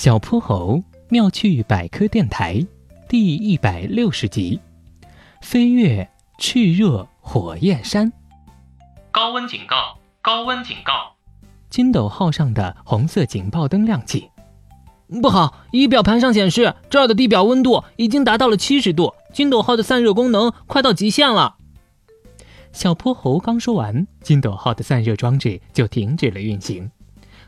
小泼猴妙趣百科电台第一百六十集：飞越炽热火焰山。高温警告！高温警告！金斗号上的红色警报灯亮起。不好，仪表盘上显示这儿的地表温度已经达到了七十度，金斗号的散热功能快到极限了。小泼猴刚说完，金斗号的散热装置就停止了运行，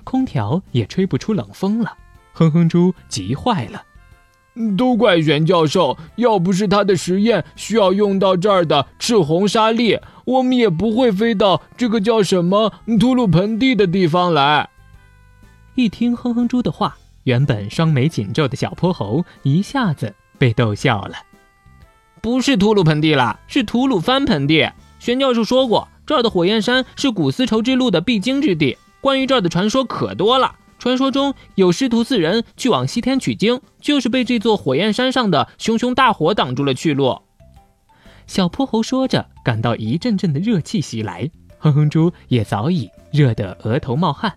空调也吹不出冷风了。哼哼猪急坏了，都怪玄教授！要不是他的实验需要用到这儿的赤红沙粒，我们也不会飞到这个叫什么吐鲁盆地的地方来。一听哼哼猪的话，原本双眉紧皱的小泼猴一下子被逗笑了。不是吐鲁盆地啦，是吐鲁番盆地。玄教授说过，这儿的火焰山是古丝绸之路的必经之地，关于这儿的传说可多了。传说中有师徒四人去往西天取经，就是被这座火焰山上的熊熊大火挡住了去路。小泼猴说着，感到一阵阵的热气袭来，哼哼猪也早已热得额头冒汗。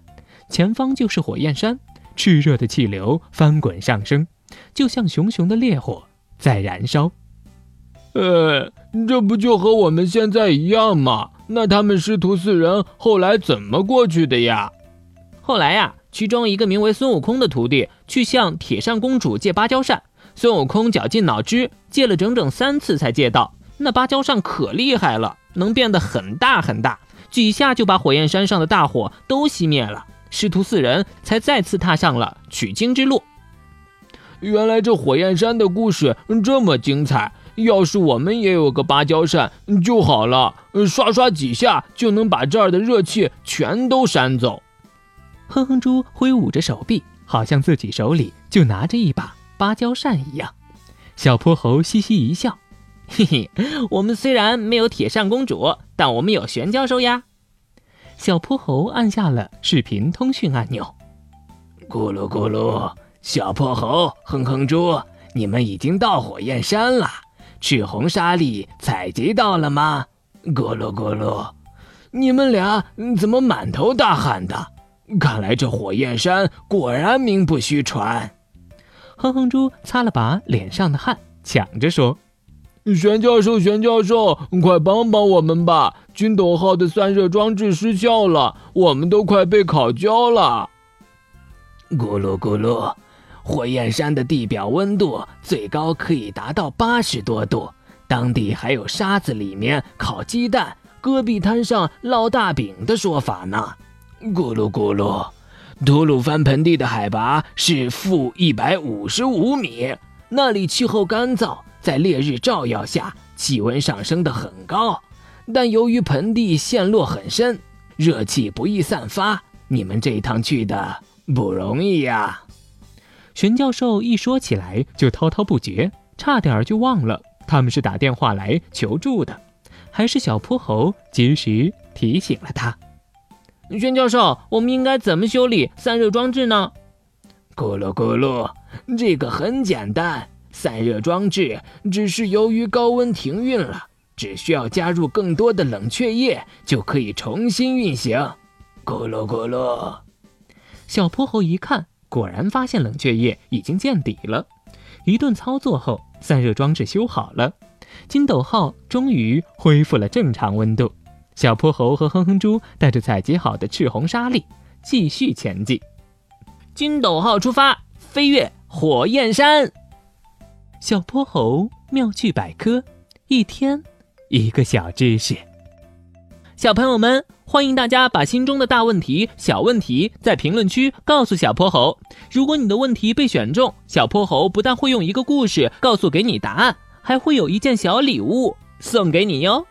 前方就是火焰山，炽热的气流翻滚上升，就像熊熊的烈火在燃烧。呃，这不就和我们现在一样吗？那他们师徒四人后来怎么过去的呀？后来呀。其中一个名为孙悟空的徒弟去向铁扇公主借芭蕉扇，孙悟空绞尽脑汁借了整整三次才借到。那芭蕉扇可厉害了，能变得很大很大，几下就把火焰山上的大火都熄灭了。师徒四人才再次踏上了取经之路。原来这火焰山的故事这么精彩，要是我们也有个芭蕉扇就好了，刷刷几下就能把这儿的热气全都扇走。哼哼猪挥舞着手臂，好像自己手里就拿着一把芭蕉扇一样。小泼猴嘻嘻一笑：“嘿嘿，我们虽然没有铁扇公主，但我们有玄教授呀。”小泼猴按下了视频通讯按钮。咕噜咕噜，小泼猴、哼哼猪，你们已经到火焰山了。赤红沙粒采集到了吗？咕噜咕噜，你们俩怎么满头大汗的？看来这火焰山果然名不虚传。哼哼猪擦了把脸上的汗，抢着说：“玄教授，玄教授，快帮帮我们吧！金斗号的散热装置失效了，我们都快被烤焦了。”咕噜咕噜，火焰山的地表温度最高可以达到八十多度，当地还有沙子里面烤鸡蛋、戈壁滩上烙大饼的说法呢。咕噜咕噜，吐鲁番盆地的海拔是负一百五十五米，那里气候干燥，在烈日照耀下，气温上升的很高。但由于盆地陷落很深，热气不易散发，你们这一趟去的不容易呀。玄教授一说起来就滔滔不绝，差点就忘了他们是打电话来求助的，还是小泼猴及时提醒了他。宣教授，我们应该怎么修理散热装置呢？咕噜咕噜，这个很简单，散热装置只是由于高温停运了，只需要加入更多的冷却液就可以重新运行。咕噜咕噜，小泼猴一看，果然发现冷却液已经见底了。一顿操作后，散热装置修好了，金斗号终于恢复了正常温度。小泼猴和哼哼猪带着采集好的赤红沙粒继续前进。金斗号出发，飞越火焰山。小泼猴妙趣百科，一天一个小知识。小朋友们，欢迎大家把心中的大问题、小问题在评论区告诉小泼猴。如果你的问题被选中，小泼猴不但会用一个故事告诉给你答案，还会有一件小礼物送给你哟。